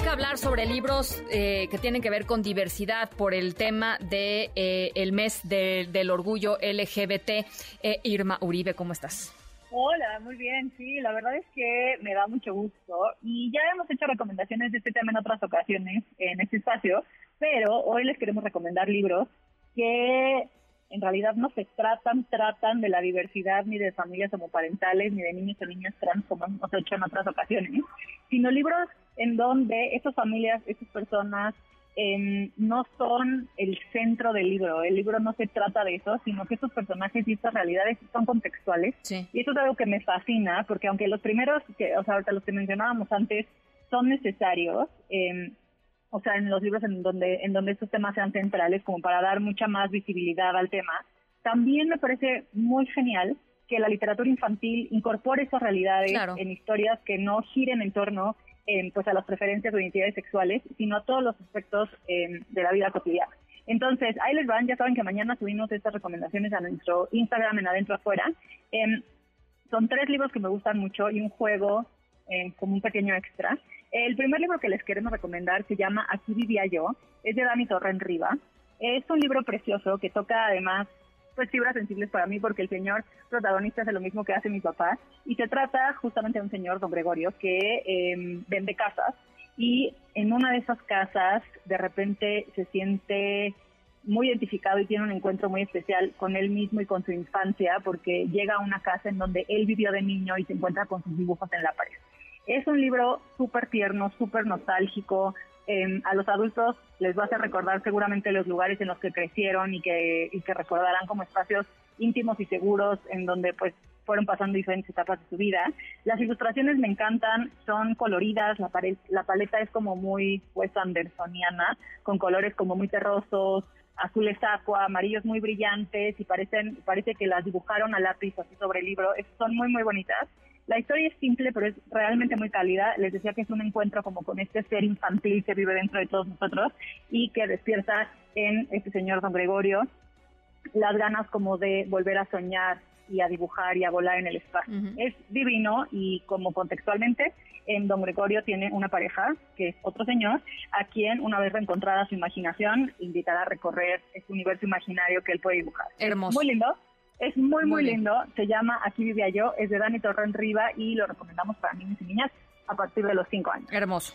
Toca hablar sobre libros eh, que tienen que ver con diversidad por el tema de eh, el mes del orgullo LGBT. Eh, Irma Uribe, ¿cómo estás? Hola, muy bien, sí, la verdad es que me da mucho gusto y ya hemos hecho recomendaciones de este tema en otras ocasiones en este espacio, pero hoy les queremos recomendar libros que en realidad no se tratan, tratan de la diversidad ni de familias homoparentales ni de niños o niñas trans como hemos hecho en otras ocasiones, sino libros en donde esas familias, esas personas Em, no son el centro del libro. El libro no se trata de eso, sino que estos personajes y estas realidades son contextuales. Y eso es algo que me fascina, porque aunque los primeros, que, o sea, ahorita los que mencionábamos antes, son necesarios, eh, o sea, en los libros en donde, en donde estos temas sean centrales, como para dar mucha más visibilidad al tema, también me parece muy genial que la literatura infantil incorpore esas realidades en historias que no giren en torno pues a las preferencias o identidades sexuales, sino a todos los aspectos em, de la vida cotidiana. Entonces, ahí les van, ya saben que mañana subimos estas recomendaciones a nuestro Instagram en Adentro Afuera. Em, son tres libros que me gustan mucho y un juego em, como un pequeño extra. El primer libro que les queremos recomendar se llama Aquí vivía yo, es de Dani Torren Riva. Es un libro precioso que toca además pues fibras sensibles para mí porque el señor protagonista hace lo mismo que hace mi papá y se trata justamente de un señor, don Gregorio, que eh, vende casas y en una de esas casas de repente se siente muy identificado y tiene un encuentro muy especial con él mismo y con su infancia porque llega a una casa en donde él vivió de niño y se encuentra con sus dibujos en la pared. Es un libro súper tierno, súper nostálgico, Em, a los adultos les va a hacer recordar seguramente los lugares en los que crecieron y que, y que recordarán como espacios íntimos y seguros en donde pues fueron pasando diferentes etapas de su vida. Las ilustraciones me encantan, son coloridas, la, la paleta es como muy Wes Andersoniana, con colores como muy terrosos, azules aqua, amarillos muy brillantes y parecen parece que las dibujaron a lápiz así sobre el libro. son muy muy bonitas. La historia es simple, pero es realmente muy cálida. Les decía que es un encuentro como con este ser infantil que vive dentro de todos nosotros y que despierta en este señor don Gregorio las ganas como de volver a soñar y a dibujar y a volar en el espacio. Es divino y como contextualmente, en Don Gregorio tiene una pareja, que es otro señor, a quien una vez reencontrada su imaginación, invitará a recorrer este universo imaginario que él puede dibujar. Hermoso. muy lindo. Es muy, muy, lindo. Se llama Aquí vivía yo. Es de Dani Torren Riva y lo recomendamos para niños y niñas a partir de los 5 años. Hermoso.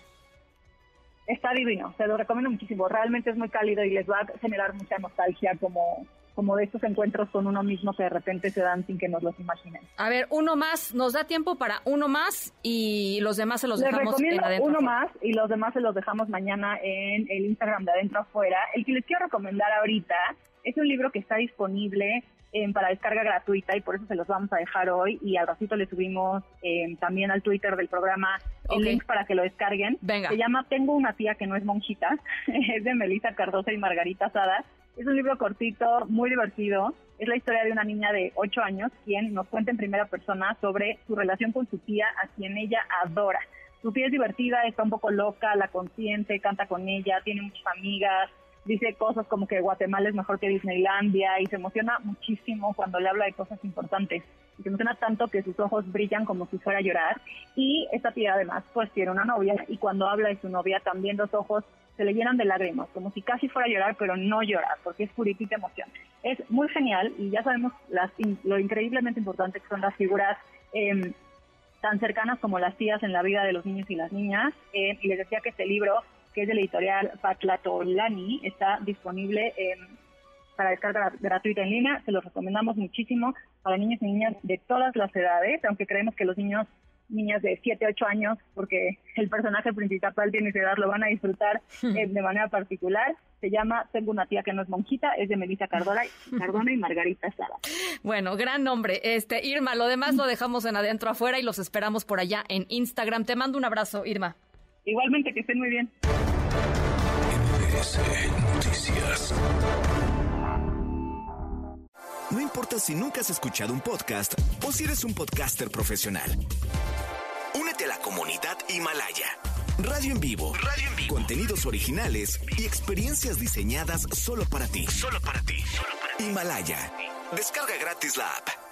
Está divino. Se lo recomiendo muchísimo. Realmente es muy cálido y les va a generar mucha nostalgia como como de estos encuentros con uno mismo que de repente se dan sin que nos los imaginen. A ver, uno más, nos da tiempo para uno más y los demás se los dejamos en adentro. Uno más y los demás se los dejamos mañana en el Instagram de adentro afuera. El que les quiero recomendar ahorita es un libro que está disponible para descarga gratuita y por eso se los vamos a dejar hoy y al ratito le subimos eh, también al Twitter del programa el link para que lo descarguen. Venga. Se llama Tengo una tía que no es monjita, es de Melissa Cardosa y Margarita Sada. Es un libro cortito, muy divertido. Es la historia de una niña de 8 años quien nos cuenta en primera persona sobre su relación con su tía, a quien ella adora. Su tía es divertida, está un poco loca, la consiente, canta con ella, tiene muchas amigas, dice cosas como que Guatemala es mejor que Disneylandia y se emociona muchísimo cuando le habla de cosas importantes. Y se emociona tanto que sus ojos brillan como si fuera a llorar. Y esta tía además pues tiene una novia y cuando habla de su novia también los ojos se le llenan de lágrimas, como si casi fuera a llorar, pero no llorar, porque es puritita emoción. Es muy genial y ya sabemos las, lo increíblemente importante que son las figuras em, tan cercanas como las tías en la vida de los niños y las niñas. Eh, y les decía que este libro que es de la editorial Patlatolani, está disponible para descarga gratuita en línea. Se los recomendamos muchísimo para niños y niñas de todas las edades, aunque creemos que los niños niñas de 7, 8 años, porque el personaje principal tiene su edad, lo van a disfrutar hmm. eh, de manera particular. Se llama Tengo una tía que no es monjita, es de Melissa Cardona, hmm. Cardona y Margarita Sara. Bueno, gran nombre. Este, Irma, lo demás lo dejamos en adentro afuera y los esperamos por allá en Instagram. Te mando un abrazo, Irma. Igualmente, que estén muy bien. No importa si nunca has escuchado un podcast o si eres un podcaster profesional la comunidad Himalaya. Radio en vivo. Radio en vivo. Contenidos originales y experiencias diseñadas solo para ti. Solo para ti. Himalaya. Descarga gratis la app.